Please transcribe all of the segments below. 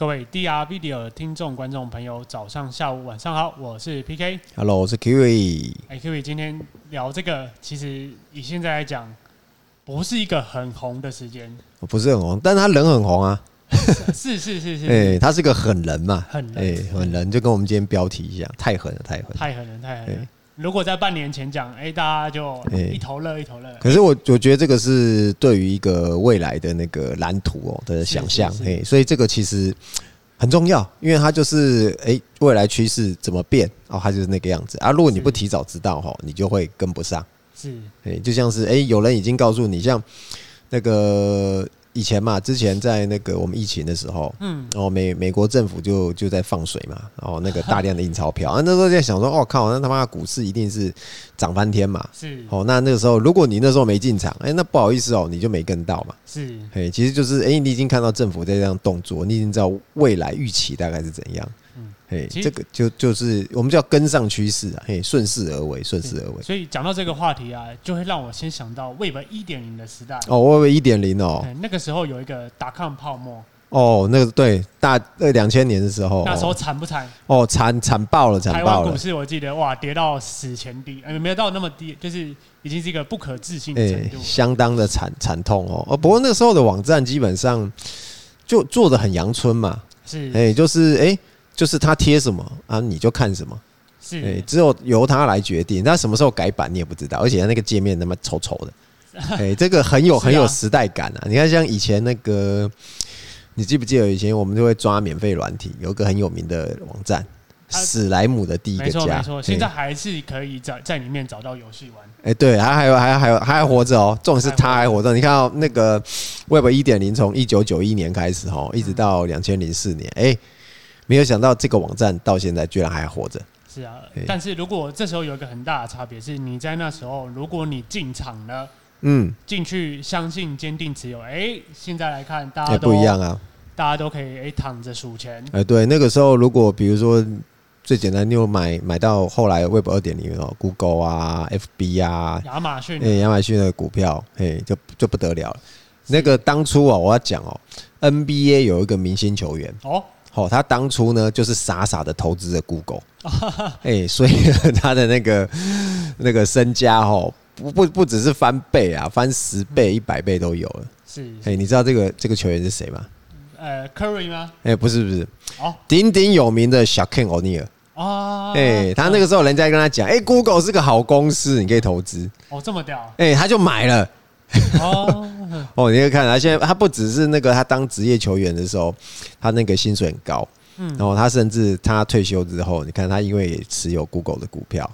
各位 DR Video 的听众、观众朋友，早上、下午、晚上好，我是 PK。Hello，我是 Kiwi。哎，Kiwi，今天聊这个，其实以现在来讲，不是一个很红的时间。不是很红，但他人很红啊。是是是是。哎，他是个狠人嘛。狠人。哎，狠人就跟我们今天标题一样，太狠了，太狠了。太狠了，太狠了。如果在半年前讲，哎，大家就一头热，一头热。可是我我觉得这个是对于一个未来的那个蓝图哦的想象，哎，所以这个其实很重要，因为它就是哎未来趋势怎么变哦，它就是那个样子啊。如果你不提早知道哈，你就会跟不上。是，哎，就像是哎有人已经告诉你，像那个。以前嘛，之前在那个我们疫情的时候，嗯，然后美美国政府就就在放水嘛，然后那个大量的印钞票，啊，那时候在想说，哦靠，那他妈股市一定是涨翻天嘛，是，哦，那那个时候如果你那时候没进场，哎，那不好意思哦，你就没跟到嘛，是，哎，其实就是哎，你已经看到政府在这样动作，你已经知道未来预期大概是怎样。哎，这个就就是我们叫跟上趋势啊，嘿，顺势而为，顺势而为。所以讲到这个话题啊，就会让我先想到 Web 一点零的时代。哦，Web 一点零哦，那个时候有一个打抗泡沫。哦，那个对，大呃两千年的时候，那时候惨不惨？哦，惨惨爆了，惨爆了。台湾股市我记得哇，跌到史前低，呃，没有到那么低，就是已经是一个不可置信的程度，相当的惨惨痛哦。呃，不过那个时候的网站基本上就做的很阳春嘛，是，哎，就是哎。就是他贴什么啊，你就看什么，是，哎，只有由他来决定。他什么时候改版你也不知道，而且他那个界面那么丑丑的，哎，这个很有很有时代感啊！你看，像以前那个，你记不记得以前我们就会抓免费软体，有个很有名的网站，史莱姆的第一个家，没错没错，现在还是可以在在里面找到游戏玩。哎，对，还还有还还有还还活着哦，重点是他还活着。你看到那个 Web 一点零从一九九一年开始哦，一直到两千零四年，哎。没有想到这个网站到现在居然还活着。是啊，但是如果这时候有一个很大的差别是，你在那时候如果你进场了，嗯，进去相信坚定持有，哎，现在来看大家都不一样啊，大家都可以哎躺着数钱。哎，对，那个时候如果比如说最简单，你有买买到后来 Web 二点零哦，Google 啊，FB 啊，亚马逊，哎，亚马逊的股票，哎，就就不得了了。那个当初啊，我要讲哦，NBA 有一个明星球员哦。好，他当初呢就是傻傻的投资了 Google，哎，所以他的那个那个身家哦，不不不只是翻倍啊，翻十倍、一百倍都有了。是，哎，你知道这个这个球员是谁吗？呃，Curry 吗？哎，不是不是，哦，鼎鼎有名的 Shaquille O'Neal。哦，哎，他那个时候人家跟他讲，哎，Google 是个好公司，你可以投资。哦，这么屌？哎，他就买了。哦。哦，你可以看他现在，他不只是那个，他当职业球员的时候，他那个薪水很高，嗯，然后他甚至他退休之后，你看他因为也持有 Google 的股票，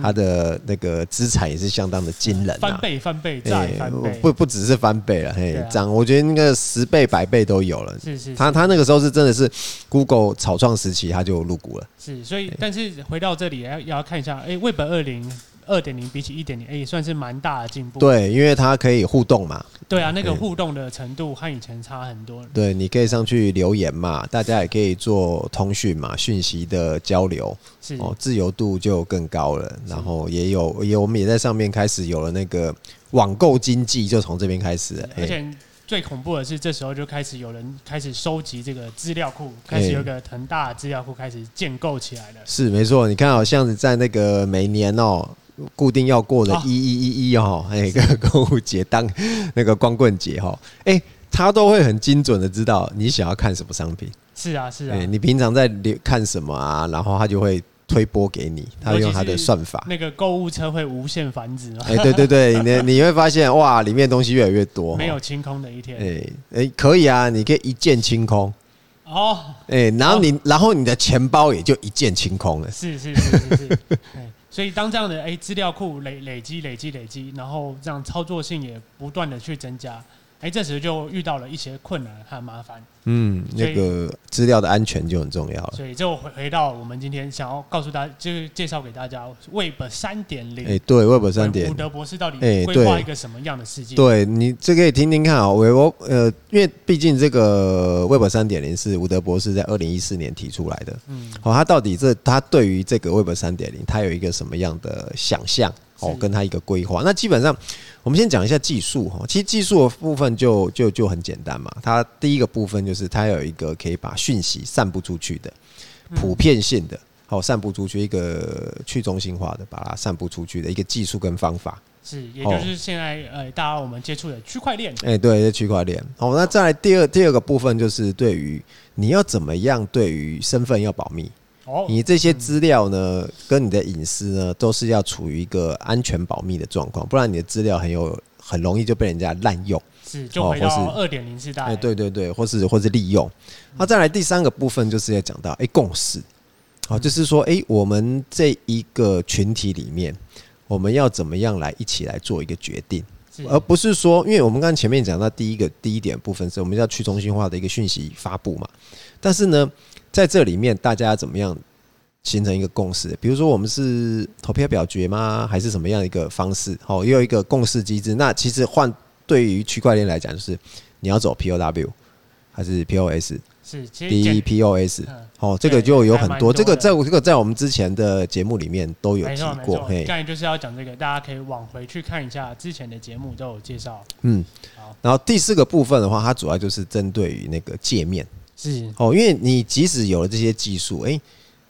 他的那个资产也是相当的惊人，翻倍翻倍再翻倍，不不只是翻倍了，嘿，涨，我觉得那个十倍百倍都有了，是是，他他那个时候是真的是 Google 草创时期他就入股了，是，所以但是回到这里要要看一下，哎，Web 二零。二点零比起一点零，哎，算是蛮大的进步。对，因为它可以互动嘛。对啊，那个互动的程度和以前差很多。对，你可以上去留言嘛，大家也可以做通讯嘛，讯息的交流。是哦，自由度就更高了。然后也有，也我们也在上面开始有了那个网购经济，就从这边开始了。而且最恐怖的是，这时候就开始有人开始收集这个资料库，开始有个很大的资料库开始建构起来了。是没错，你看，好像是在那个每年哦。固定要过的一一一一哈，那个 购物节当那个光棍节哈，哎，他都会很精准的知道你想要看什么商品。是啊，是啊。你平常在看什么啊？然后他就会推播给你，他会用他的算法。那个购物车会无限繁殖。哎，对对对，你 你会发现哇，里面东西越来越多，没有清空的一天。哎哎，可以啊，你可以一键清空。哦。哎，然后你然后你的钱包也就一键清空了。是是是是是。所以当这样的哎资料库累累积累积累积，然后这样操作性也不断的去增加。哎，这时就遇到了一些困难和麻烦。嗯，那个资料的安全就很重要了。所以就回回到我们今天想要告诉大家，就是介绍给大家 Web 三点零。哎，对，Web 三点零。伍德博士到底规划一个什么样的世界？对，你这可以听听看啊。我呃，因为毕竟这个 Web 三点零是伍德博士在二零一四年提出来的。嗯。好，他到底这他对于这个 Web 三点零，他有一个什么样的想象？哦，跟他一个规划。那基本上，我们先讲一下技术哈。其实技术的部分就就就很简单嘛。它第一个部分就是它有一个可以把讯息散布出去的普遍性的，好散布出去一个去中心化的把它散布出去的一个技术跟方法。是，也就是现在呃，大家我们接触的区块链。哎，对，区块链。好，那再来第二第二个部分就是对于你要怎么样对于身份要保密。你这些资料呢，跟你的隐私呢，都是要处于一个安全保密的状况，不然你的资料很有很容易就被人家滥用，是就回到二点零时代。哎，对对对，或是或是利用。那再来第三个部分就是要讲到哎共识，好，就是说哎我们这一个群体里面，我们要怎么样来一起来做一个决定，而不是说，因为我们刚刚前面讲到第一个第一点部分是我们要去中心化的一个讯息发布嘛，但是呢。在这里面，大家怎么样形成一个共识？比如说，我们是投票表决吗？还是什么样一个方式？好，也有一个共识机制。那其实换对于区块链来讲，就是你要走 POW 还是 POS？是 DPoS。哦，这个就有很多。这个在这个在我们之前的节目里面都有提过。嘿，刚才就是要讲这个，大家可以往回去看一下之前的节目都有介绍。嗯，好。然后第四个部分的话，它主要就是针对于那个界面。是哦，因为你即使有了这些技术，哎，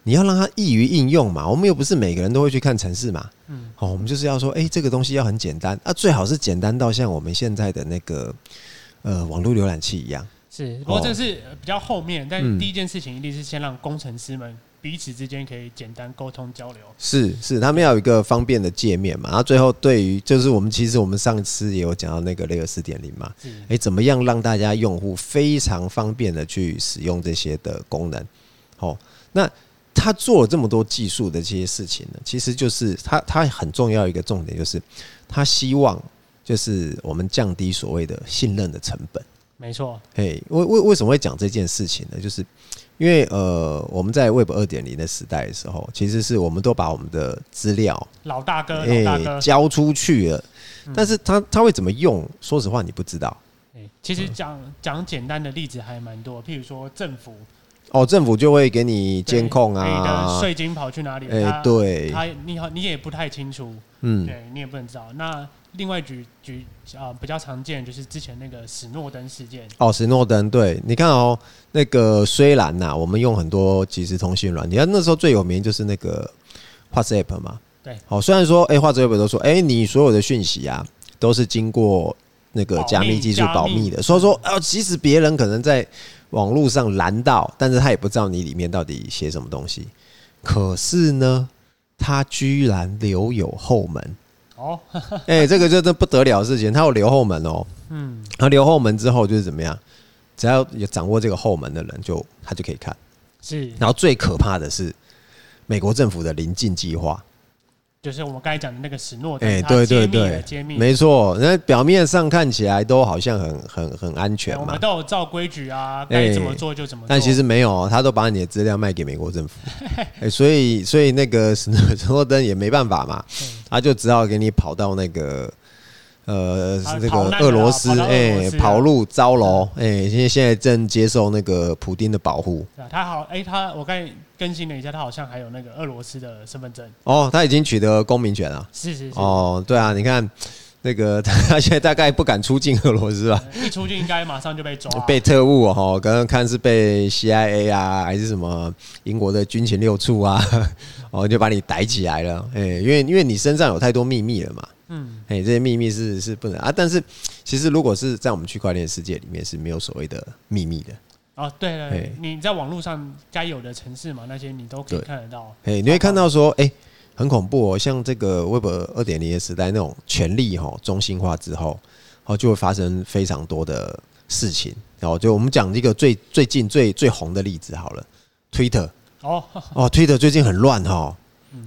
你要让它易于应用嘛。我们又不是每个人都会去看城市嘛。嗯，哦，我们就是要说，哎，这个东西要很简单啊，最好是简单到像我们现在的那个呃网络浏览器一样。是，不过这是比较后面，但第一件事情一定是先让工程师们。彼此之间可以简单沟通交流，是是，他们要有一个方便的界面嘛。然后最后对于就是我们其实我们上次也有讲到那个 Layer 四点零嘛，哎，怎么样让大家用户非常方便的去使用这些的功能？好，那他做了这么多技术的这些事情呢，其实就是他他很重要一个重点就是他希望就是我们降低所谓的信任的成本。没错，哎，为为为什么会讲这件事情呢？就是因为呃，我们在 Web 二点零的时代的时候，其实是我们都把我们的资料老大哥老大哥交出去了，但是他他会怎么用？说实话，你不知道。其实讲讲简单的例子还蛮多，譬如说政府哦，政府就会给你监控啊，你的税金跑去哪里？哎，对，他你好，你也不太清楚，嗯，对你也不能知道那。另外举举啊，比较常见就是之前那个史诺登事件。哦，史诺登，对，你看哦，那个虽然呐，我们用很多即时通讯软件，那时候最有名就是那个 WhatsApp 嘛。对。好，虽然说哎，WhatsApp 都说哎，你所有的讯息啊，都是经过那个加密技术保密的，所以说啊，即使别人可能在网络上拦到，但是他也不知道你里面到底写什么东西。可是呢，他居然留有后门。哦，哎，这个就是不得了的事情，他有留后门哦。嗯，他留后门之后就是怎么样？只要有掌握这个后门的人，就他就可以看。是，然后最可怕的是美国政府的临近计划。就是我们刚才讲的那个史诺，哎，对对对，没错。那表面上看起来都好像很很很安全嘛，我们都有照规矩啊，该怎么做就怎么做。但其实没有，他都把你的资料卖给美国政府，哎，所以所以那个史诺登也没办法嘛，他就只好给你跑到那个。呃，是这个俄罗斯，哎，跑路招楼，哎，现在现在正接受那个普丁的保护。他好，哎，他我刚更新了一下，他好像还有那个俄罗斯的身份证。哦，他已经取得公民权了。是是是。哦，对啊，你看那个 他现在大概不敢出境俄罗斯吧？一出境应该马上就被抓。被特务哦，刚刚看是被 CIA 啊，还是什么英国的军情六处啊，哦，就把你逮起来了。哎，因为因为你身上有太多秘密了嘛。嗯，哎，这些秘密是是不能啊，但是其实如果是在我们区块链世界里面是没有所谓的秘密的。哦，对了，你在网络上该有的城市嘛，那些你都可以看得到。哎，你会看到说，哎，很恐怖哦，像这个 Web 二点零的时代那种权力哈中心化之后，哦，就会发生非常多的事情。然后就我们讲一个最最近最最红的例子好了，Twitter。哦哦，Twitter 最近很乱哈。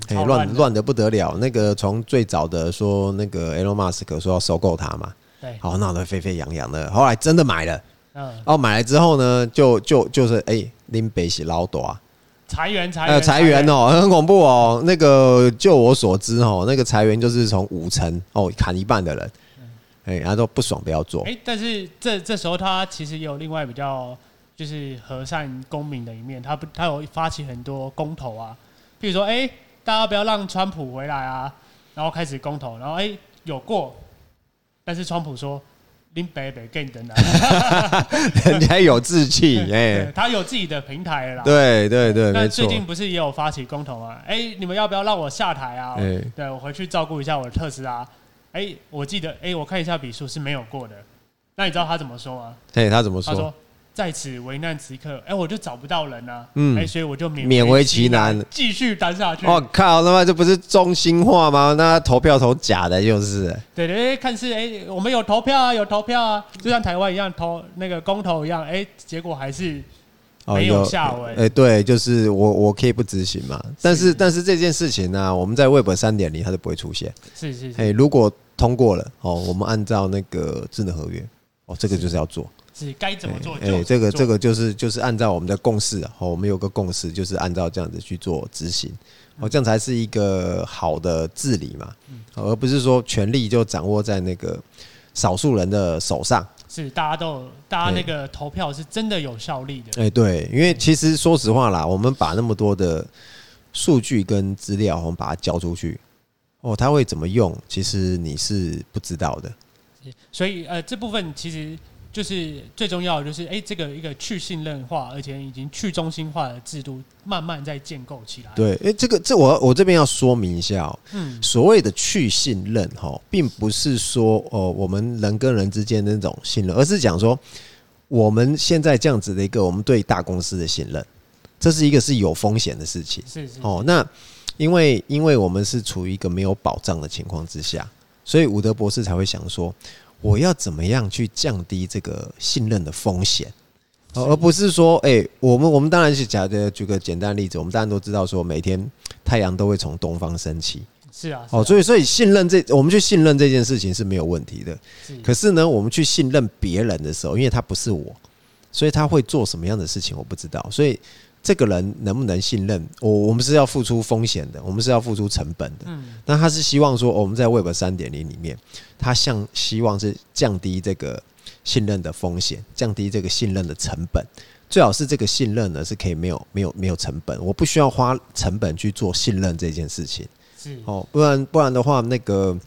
哎，乱乱的不得了！那个从最早的说那个 Elon Musk 说要收购它嘛，对，好闹得沸沸扬扬的。后来真的买了，嗯，哦，买来之后呢，就就就是哎，林北是老多啊，裁员裁员裁员哦，很恐怖哦。那个就我所知哦，那个裁员就是从五成哦砍一半的人，哎，然后都不爽不要做。哎，但是这这时候他其实也有另外比较就是和善公民的一面，他不他有发起很多公投啊，比如说哎。大家不要让川普回来啊！然后开始公投，然后哎、欸、有过，但是川普说。林北北更等等，人家有志气哎，他有自己的平台了啦。对对对，那最近不是也有发起公投吗？哎、欸，你们要不要让我下台啊？欸、对，我回去照顾一下我的特斯拉。哎、欸，我记得，哎、欸，我看一下笔数是没有过的。那你知道他怎么说吗？对，他怎么说？他说。在此危难时刻，哎、欸，我就找不到人了、啊，嗯，哎、欸，所以我就勉勉为其难，继续待下去。我靠，他妈这不是中心化吗？那投票投假的，就是。对对对，看是哎、欸，我们有投票啊，有投票啊，就像台湾一样投那个公投一样，哎、欸，结果还是没有下文。哎、欸，对，就是我我可以不执行嘛，但是，是但是这件事情呢、啊，我们在 Web 三点零它就不会出现。是是是。哎，如果通过了哦，我们按照那个智能合约哦，这个就是要做。是该怎么做？哎、欸，这个这个就是就是按照我们的共识哦，我们有个共识，就是按照这样子去做执行，哦，这样才是一个好的治理嘛，而不是说权力就掌握在那个少数人的手上。是，大家都大家那个投票是真的有效力的。哎、欸，对，因为其实说实话啦，我们把那么多的数据跟资料，我们把它交出去，哦，他会怎么用？其实你是不知道的。所以呃，这部分其实。就是最重要的，就是哎，这个一个去信任化，而且已经去中心化的制度，慢慢在建构起来。对，哎，这个这我我这边要说明一下哦。嗯，所谓的去信任哈，并不是说哦，我们人跟人之间的那种信任，而是讲说我们现在这样子的一个我们对大公司的信任，这是一个是有风险的事情。是是。哦，那因为因为我们是处于一个没有保障的情况之下，所以伍德博士才会想说。我要怎么样去降低这个信任的风险，而不是说，哎，我们我们当然是假的。举个简单的例子，我们当然都知道说，每天太阳都会从东方升起。是啊。哦，所以所以信任这，我们去信任这件事情是没有问题的。可是呢，我们去信任别人的时候，因为他不是我，所以他会做什么样的事情我不知道。所以这个人能不能信任我，我们是要付出风险的，我们是要付出成本的。嗯。那他是希望说，我们在 Web 三点零里面。他像希望是降低这个信任的风险，降低这个信任的成本，最好是这个信任呢是可以没有没有没有成本，我不需要花成本去做信任这件事情，是哦，不然不然的话，那个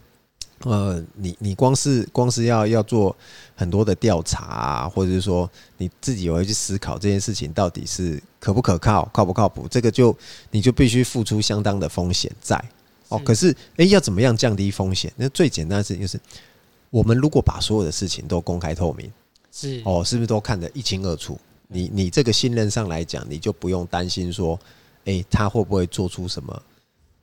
呃，你你光是光是要要做很多的调查啊，或者是说你自己也会去思考这件事情到底是可不可靠、靠不靠谱，这个就你就必须付出相当的风险在。哦，可是，哎，要怎么样降低风险？那最简单的事情就是，我们如果把所有的事情都公开透明，是哦，是不是都看得一清二楚？你你这个信任上来讲，你就不用担心说，哎，他会不会做出什么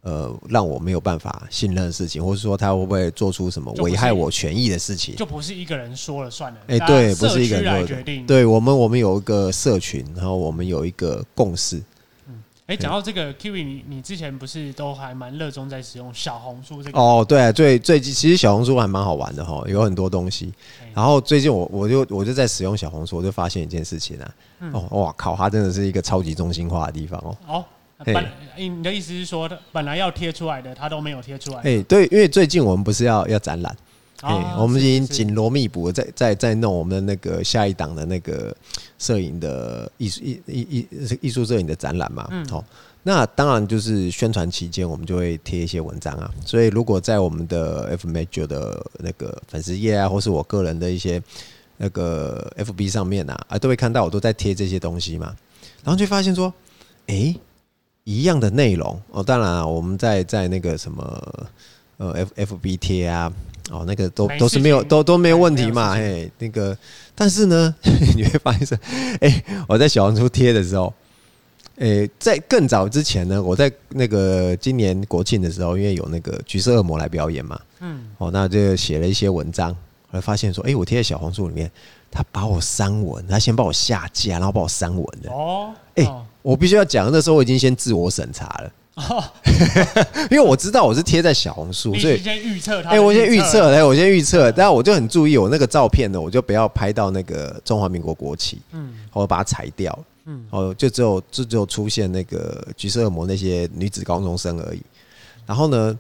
呃让我没有办法信任的事情，或是说他会不会做出什么危害我权益的事情？就不是一个人说了算了。哎，对，不是一个人决定。对我们，我们有一个社群，然后我们有一个共识。嗯哎，讲到这个，Kiwi，你你之前不是都还蛮热衷在使用小红书这个？哦，对啊，最最近其实小红书还蛮好玩的哈，有很多东西。然后最近我我就我就在使用小红书，我就发现一件事情啊，哦哇靠，它真的是一个超级中心化的地方哦。哦，本你的意思是说，本来要贴出来的，他都没有贴出来？哎，对，因为最近我们不是要要展览。哎，我们已经紧锣密鼓在在在弄我们的那个下一档的那个摄影的艺术艺艺艺艺术摄影的展览嘛。嗯。好，那当然就是宣传期间，我们就会贴一些文章啊。所以如果在我们的 F Major 的那个粉丝页啊，或是我个人的一些那个 FB 上面啊，啊，都会看到我都在贴这些东西嘛。然后就发现说，哎，一样的内容哦。当然啊，我们在在那个什么呃 F FB 贴啊。哦，那个都都是没有，都都没有问题嘛，嘿，那个，但是呢，你会发现说，哎，我在小红书贴的时候，哎，在更早之前呢，我在那个今年国庆的时候，因为有那个橘色恶魔来表演嘛，嗯，哦，那就写了一些文章，后来发现说，哎，我贴在小红书里面，他把我删文，他先把我下架，然后把我删文的，哦，哎，我必须要讲，那时候我已经先自我审查了。哦，因为我知道我是贴在小红书，所以先预测他。哎，我先预测，哎，我先预测，但我就很注意，我那个照片呢，我就不要拍到那个中华民国国旗，嗯，我把它裁掉，嗯，哦，就只有就只有出现那个橘色恶魔那些女子高中生而已。然后呢，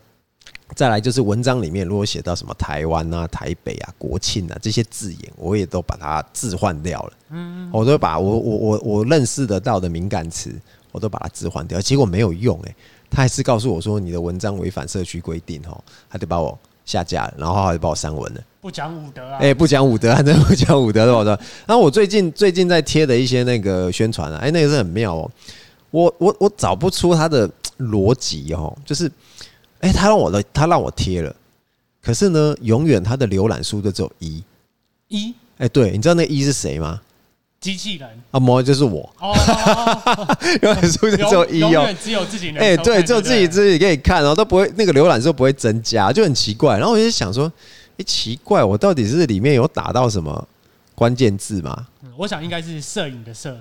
再来就是文章里面如果写到什么台湾啊、台北啊、国庆啊这些字眼，我也都把它置换掉了，嗯，我都把我我我我认识得到的敏感词。我都把它置换掉，结果没有用哎、欸，他还是告诉我说你的文章违反社区规定哦，他就把我下架了，然后他就把我删文了。不讲武德啊！哎，不讲武德，真的不讲武德的我说。然后我最近最近在贴的一些那个宣传啊，哎，那个是很妙哦。我我我找不出他的逻辑哦，就是，哎，他让我的他让我贴了，可是呢，永远他的浏览数就只有一。一？哎，对，你知道那一是谁吗？机器人啊，模就是我。哦，浏览数就只有一哦，只有自己。哎，对，只有自己自己可以看，然后都不会那个浏览数不会增加，就很奇怪。然后我就想说。哎奇怪，我到底是里面有打到什么关键字吗？嗯，我想应该是摄影的摄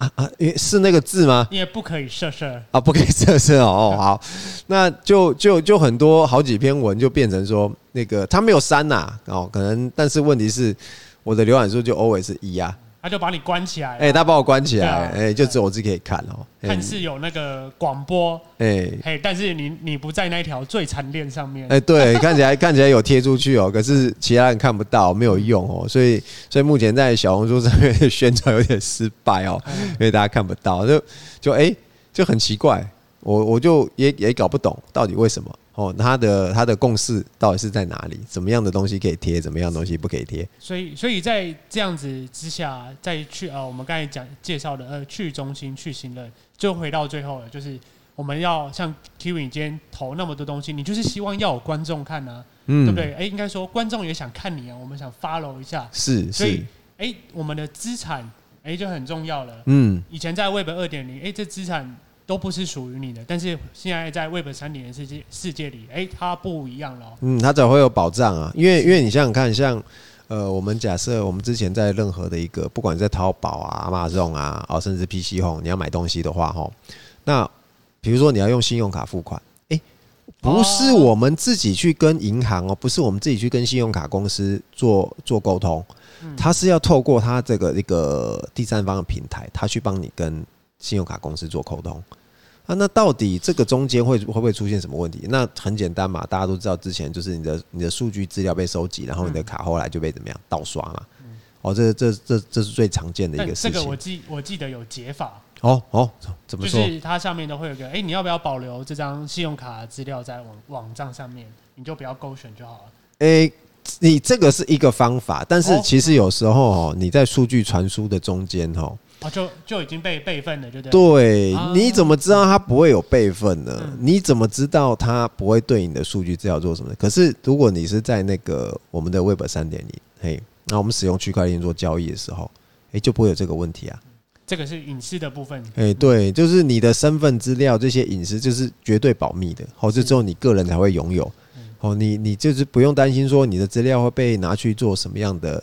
啊啊，是那个字吗？因为不可以色色啊，不可以色色哦。好，那就就就很多好几篇文就变成说那个他没有删呐哦，可能但是问题是我的浏览数就 always 是一啊。他就把你关起来，哎，他把我关起来，哎，就只有我自己可以看哦。看似有那个广播，哎，嘿，但是你你不在那条最惨链上面，哎，对，看起来看起来有贴出去哦，可是其他人看不到，没有用哦，所以所以目前在小红书上面的宣传有点失败哦，因为大家看不到，就就哎就很奇怪，我我就也也搞不懂到底为什么。哦，他的他的共识到底是在哪里？怎么样的东西可以贴，怎么样的东西不可以贴？所以，所以在这样子之下，再去呃，我们刚才讲介绍的呃，去中心、去信任，就回到最后了，就是我们要像 Kiwi 今天投那么多东西，你就是希望要有观众看啊，嗯，对不对？哎、欸，应该说观众也想看你啊，我们想 follow 一下，是，是，所以哎、欸，我们的资产哎就很重要了，嗯，以前在 Web 二点零，哎，这资产。都不是属于你的，但是现在在 Web 三点零世界世界里，哎、它不一样了。嗯，它才会有保障啊，因为因为你想想看，像呃，我们假设我们之前在任何的一个，不管在淘宝啊、Amazon 啊，哦，甚至 PC Home，你要买东西的话，哈，那比如说你要用信用卡付款，哎、不是我们自己去跟银行哦，不是我们自己去跟信用卡公司做做沟通，它是要透过它这个一个第三方的平台，它去帮你跟信用卡公司做沟通。啊，那到底这个中间会会不会出现什么问题？那很简单嘛，大家都知道，之前就是你的你的数据资料被收集，然后你的卡后来就被怎么样盗刷嘛。哦，这这这这是最常见的一个事情。这个我记我记得有解法。哦哦，怎么说？就是它上面都会有个，哎，你要不要保留这张信用卡资料在网网站上面？你就不要勾选就好了。哎，你这个是一个方法，但是其实有时候哦，你在数据传输的中间哦。啊，就就已经被备份了，对不对？对，你怎么知道它不会有备份呢？你怎么知道它不会对你的数据资料做什么？可是如果你是在那个我们的 Web 三点零，嘿，那我们使用区块链做交易的时候，哎，就不会有这个问题啊。这个是隐私的部分。哎，对，就是你的身份资料这些隐私就是绝对保密的，好，这只有你个人才会拥有。哦，你你就是不用担心说你的资料会被拿去做什么样的。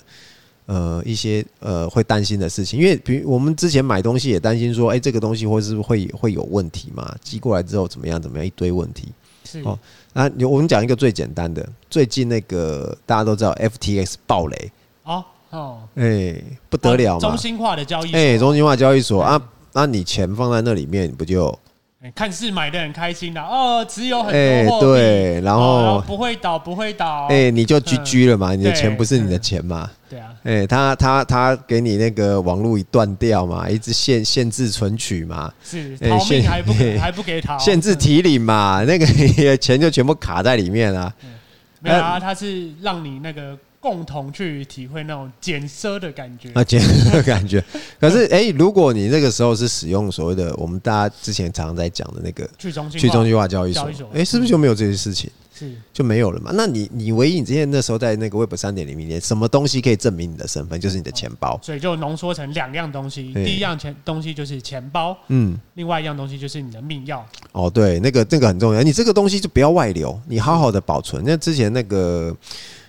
呃，一些呃会担心的事情，因为比如我们之前买东西也担心说，哎、欸，这个东西会是会会有问题嘛？寄过来之后怎么样怎么样，一堆问题。是哦，那我们讲一个最简单的，最近那个大家都知道 FTX 爆雷哦哦，哎、欸，不得了嘛，中心化的交易所，哎、欸，中心化交易所啊，那你钱放在那里面，不就？看似买的很开心的哦，只有很多货币，对，然后不会倒，不会倒，哎，你就 GG 了嘛，你的钱不是你的钱嘛，对啊，哎，他他他给你那个网络一断掉嘛，一直限限制存取嘛，是逃命还不 还不给逃，限制提领嘛，那个 钱就全部卡在里面了，没有啊，他是让你那个。共同去体会那种减奢的感觉啊，减奢的感觉。可是，哎、欸，如果你那个时候是使用所谓的我们大家之前常常在讲的那个去中心去中心化交易所，哎、欸，是不是就没有这些事情？是就没有了嘛？那你你唯一你之前那时候在那个 Web 三点零里面，什么东西可以证明你的身份？就是你的钱包。所以就浓缩成两样东西，第一样钱东西就是钱包，嗯，另外一样东西就是你的命钥。哦，对，那个那个很重要，你这个东西就不要外流，你好好的保存。那之前那个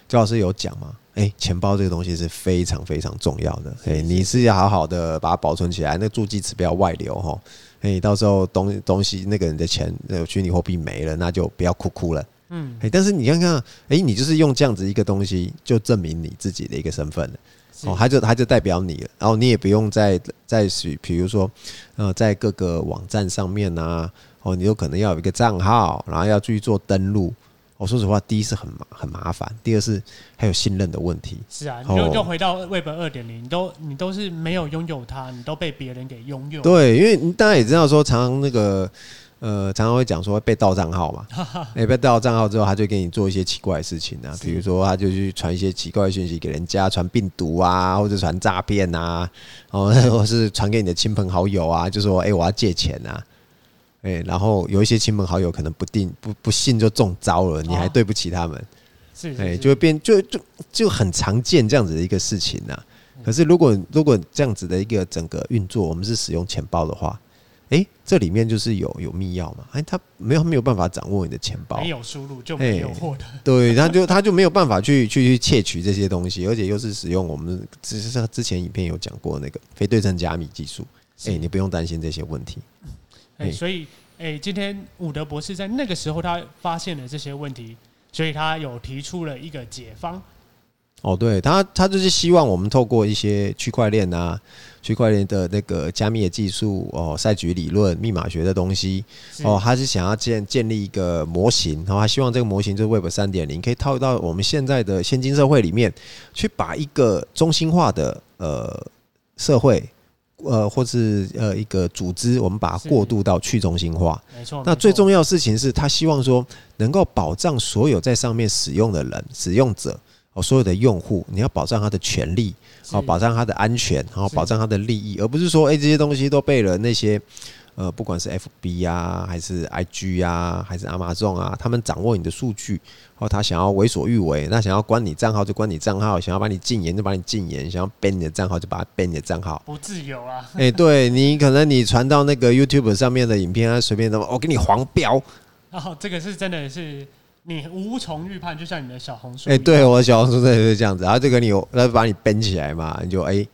周老师有讲吗？哎，钱包这个东西是非常非常重要的。哎，你是要好好的把它保存起来，那助记词不要外流哈。哎，到时候东东西那个人的钱，那个虚拟货币没了，那就不要哭哭了。嗯，哎，但是你看看，哎，你就是用这样子一个东西，就证明你自己的一个身份了。哦，它就它就代表你了，然后你也不用再再去，比如说，呃，在各个网站上面啊，哦，你有可能要有一个账号，然后要去做登录。我说实话，第一是很麻很麻烦，第二是还有信任的问题。是啊，你就就回到 Web 二点零，你都你都是没有拥有它，你都被别人给拥有。对，因为你大家也知道说，常常那个呃，常常会讲说被盗账号嘛，哎、欸，被盗账号之后，他就给你做一些奇怪的事情啊，比如说他就去传一些奇怪的讯息给人家，传病毒啊，或者传诈骗啊，哦，或是传给你的亲朋好友啊，就说哎、欸，我要借钱啊，哎、欸，然后有一些亲朋好友可能不定不不信就中招了，你还对不起他们，是，哎，就会变就就就很常见这样子的一个事情啊。可是如果如果这样子的一个整个运作，我们是使用钱包的话。哎、欸，这里面就是有有密钥嘛？哎、欸，他没有没有办法掌握你的钱包，没有输入就没有获得、欸。对，他就他就没有办法去去去窃取这些东西，而且又是使用我们只是之前影片有讲过那个非对称加密技术。哎、欸，你不用担心这些问题。哎、欸，所以哎、欸，今天伍德博士在那个时候他发现了这些问题，所以他有提出了一个解方。哦，对他，他就是希望我们透过一些区块链啊，区块链的那个加密的技术哦，赛局理论、密码学的东西哦，他是想要建建立一个模型，然后他希望这个模型就是 Web 三点零，可以套到我们现在的现今社会里面，去把一个中心化的呃社会呃或是呃一个组织，我们把它过渡到去中心化。没错。那最重要的事情是他希望说，能够保障所有在上面使用的人、使用者哦。所有的用户，你要保障他的权利，哦保障他的安全，然后保障他的利益，而不是说，哎，这些东西都被了那些，呃，不管是 FB 啊，还是 IG 啊，还是 Amazon 啊，他们掌握你的数据，或他想要为所欲为，那想要关你账号就关你账号，想要把你禁言就把你禁言，想要 ban 你的账号就把它 ban 你的账号，不自由啊！哎，对你可能你传到那个 YouTube 上面的影片啊，随便的，我给你黄标，哦，这个是真的是。你无从预判，就像你的小红书。哎，对，我的小红书真的是这样子。然后这个你有，那把你编起来嘛，你就哎、欸，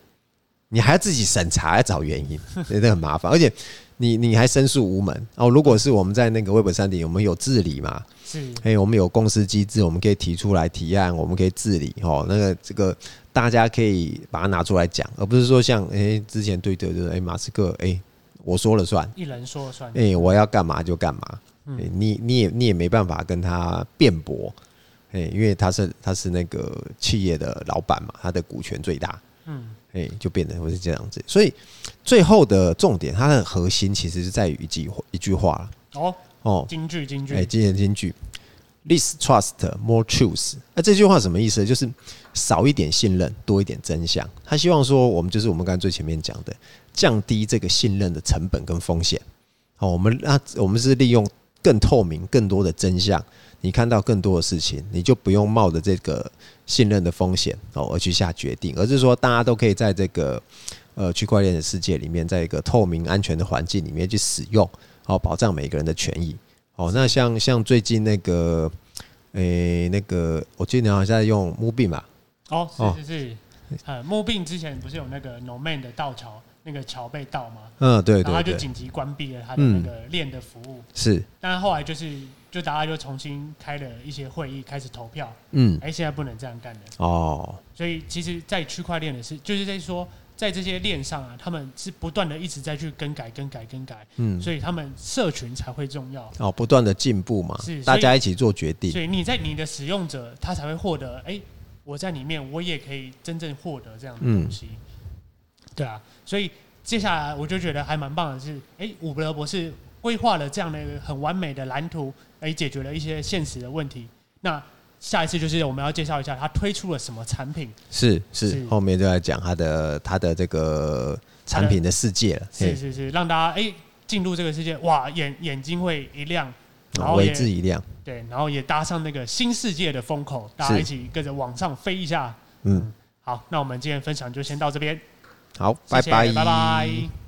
你还要自己审查，要找原因，真的很麻烦。而且你你还申诉无门哦。如果是我们在那个 Web 三点，我们有治理嘛？是。哎，我们有公司机制，我们可以提出来提案，我们可以治理哦。那个这个大家可以把它拿出来讲，而不是说像哎、欸、之前对的就是哎马斯克哎、欸、我说了算，一人说了算。哎，我要干嘛就干嘛。欸、你你也你也没办法跟他辩驳，哎，因为他是他是那个企业的老板嘛，他的股权最大，嗯，哎，就变得会是这样子。所以最后的重点，它的核心其实是在于一句一句话了。哦哦，京剧京剧，哎，今天金句，Less trust, more truth。那这句话什么意思？就是少一点信任，多一点真相。他希望说，我们就是我们刚才最前面讲的，降低这个信任的成本跟风险。好，我们那我们是利用。更透明、更多的真相，你看到更多的事情，你就不用冒着这个信任的风险哦而去下决定，而是说大家都可以在这个呃区块链的世界里面，在一个透明、安全的环境里面去使用，好保障每个人的权益。哦，那像像最近那个，诶、那个我记得你好像在用 MoonBeam 吧？哦，是是是，呃，MoonBeam 之前不是有那个 Nomad 的盗桥？那个桥被盗嘛，嗯，对，然后他就紧急关闭了他的那个链的服务，是。但后来就是，就大家就重新开了一些会议，开始投票，嗯，哎，现在不能这样干了，哦。所以其实，在区块链的是，就是在说，在这些链上啊，他们是不断的一直在去更改、更改、更改，嗯，所以他们社群才会重要，哦，不断的进步嘛，是，大家一起做决定，所以你在你的使用者，他才会获得，哎，我在里面，我也可以真正获得这样的东西。对啊，所以接下来我就觉得还蛮棒的是，哎，伍德博士规划了这样的一个很完美的蓝图，哎，解决了一些现实的问题。那下一次就是我们要介绍一下他推出了什么产品。是是，是后面就要讲他的他的这个产品的世界了。是是是，让大家哎进入这个世界，哇，眼眼睛会一亮，然后为之一亮。对，然后也搭上那个新世界的风口，大家一起跟着往上飞一下。嗯，好，那我们今天分享就先到这边。好，谢谢拜拜，拜拜。